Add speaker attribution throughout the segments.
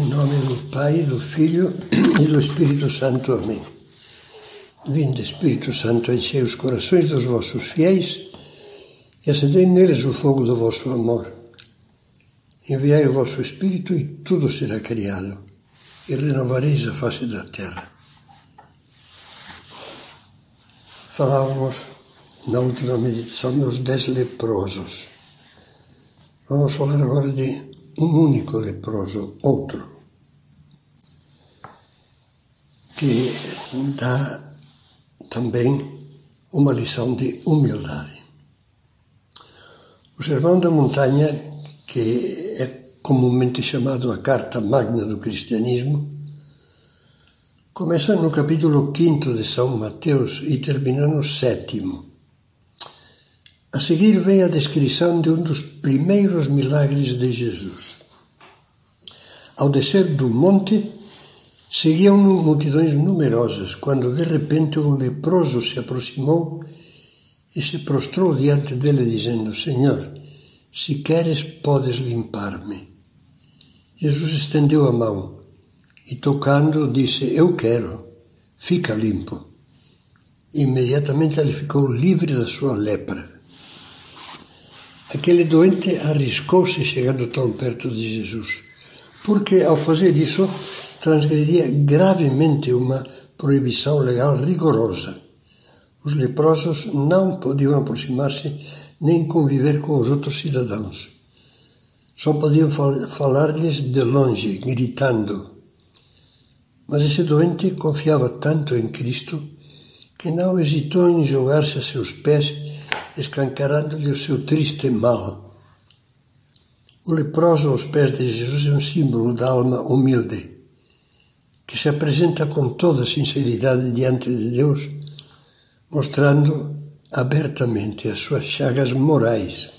Speaker 1: Em nome do Pai, do Filho e do Espírito Santo. Amém. Vinde, Espírito Santo, enchei os corações dos vossos fiéis e acendei neles o fogo do vosso amor. Enviai o vosso Espírito e tudo será criado, e renovareis a face da terra. Falávamos na última meditação dos dez leprosos. Vamos falar agora de um único leproso, outro, que dá também uma lição de humildade. O Sermão da Montanha, que é comumente chamado a Carta Magna do Cristianismo, começa no capítulo 5 de São Mateus e termina no sétimo. A seguir vem a descrição de um dos primeiros milagres de Jesus. Ao descer do monte, seguiam-no multidões numerosas, quando de repente um leproso se aproximou e se prostrou diante dele, dizendo: Senhor, se queres, podes limpar-me. Jesus estendeu a mão e, tocando, disse: Eu quero, fica limpo. Imediatamente ele ficou livre da sua lepra. Aquele doente arriscou-se chegando tão perto de Jesus, porque ao fazer isso transgredia gravemente uma proibição legal rigorosa. Os leprosos não podiam aproximar-se nem conviver com os outros cidadãos. Só podiam falar-lhes de longe, gritando. Mas esse doente confiava tanto em Cristo que não hesitou em jogar-se a seus pés escancarando-lhe o seu triste mal. O leproso aos pés de Jesus é um símbolo da alma humilde, que se apresenta com toda sinceridade diante de Deus, mostrando abertamente as suas chagas morais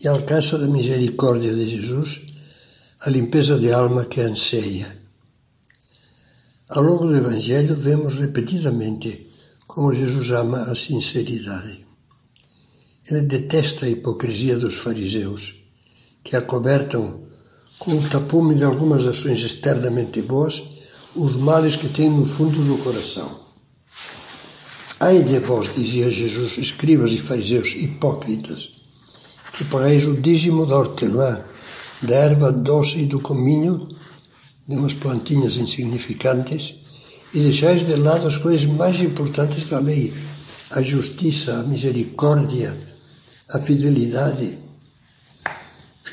Speaker 1: e alcança da misericórdia de Jesus a limpeza de alma que anseia. Ao longo do Evangelho, vemos repetidamente como Jesus ama a sinceridade. Ele detesta a hipocrisia dos fariseus, que acobertam com o tapume de algumas ações externamente boas os males que têm no fundo do coração. Ai de vós, dizia Jesus, escribas e fariseus hipócritas, que pagais o dízimo da hortelã, da erva doce e do cominho, de umas plantinhas insignificantes, e deixais de lado as coisas mais importantes da lei, a justiça, a misericórdia, a fidelidade.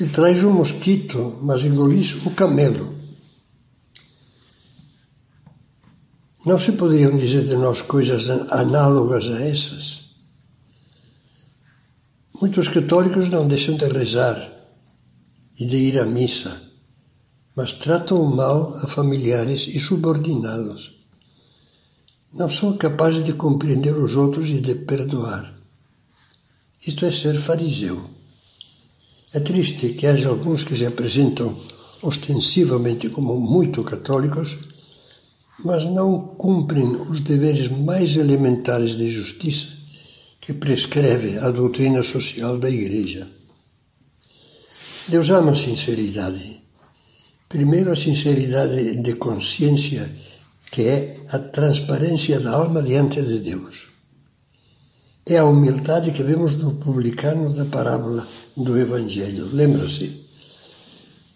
Speaker 1: Filtrais o mosquito, mas engolis o camelo. Não se poderiam dizer de nós coisas análogas a essas? Muitos católicos não deixam de rezar e de ir à missa, mas tratam mal a familiares e subordinados. Não são capazes de compreender os outros e de perdoar. Isto é ser fariseu. É triste que haja alguns que se apresentam ostensivamente como muito católicos, mas não cumprem os deveres mais elementares de justiça que prescreve a doutrina social da Igreja. Deus ama a sinceridade. Primeiro, a sinceridade de consciência, que é a transparência da alma diante de Deus. É a humildade que vemos no publicano da parábola do Evangelho. Lembra-se?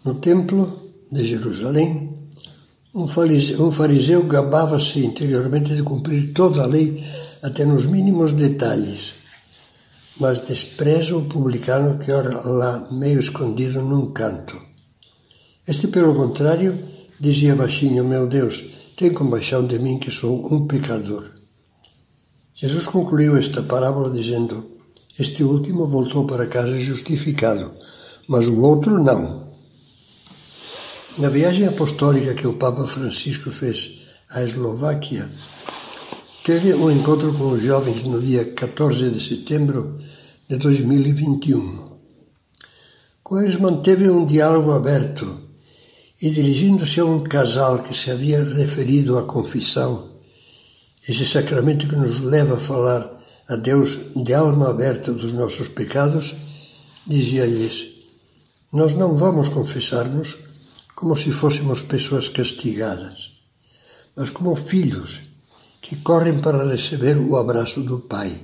Speaker 1: No templo de Jerusalém, um fariseu, um fariseu gabava-se interiormente de cumprir toda a lei até nos mínimos detalhes, mas despreza o publicano que ora lá meio escondido num canto. Este, pelo contrário, dizia baixinho: Meu Deus, tem compaixão de mim que sou um pecador. Jesus concluiu esta parábola dizendo: Este último voltou para casa justificado, mas o outro não. Na viagem apostólica que o Papa Francisco fez à Eslováquia, teve um encontro com os jovens no dia 14 de setembro de 2021. Com eles manteve um diálogo aberto e, dirigindo-se a um casal que se havia referido à confissão, esse sacramento que nos leva a falar a Deus de alma aberta dos nossos pecados, dizia-lhes: Nós não vamos confessar-nos como se fôssemos pessoas castigadas, mas como filhos que correm para receber o abraço do Pai.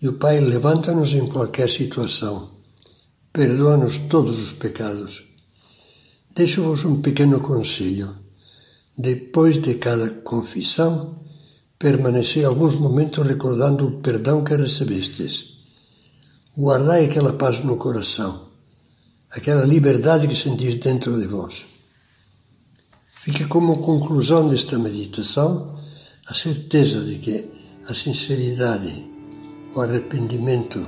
Speaker 1: E o Pai levanta-nos em qualquer situação, perdoa-nos todos os pecados. Deixo-vos um pequeno conselho. Depois de cada confissão, permanecei alguns momentos recordando o perdão que recebestes. Guardai aquela paz no coração, aquela liberdade que sentis dentro de vós. Fique como conclusão desta meditação a certeza de que a sinceridade, o arrependimento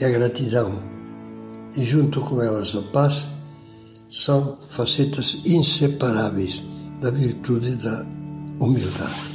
Speaker 1: e a gratidão, e junto com elas a paz, são facetas inseparáveis da virtude da humildade.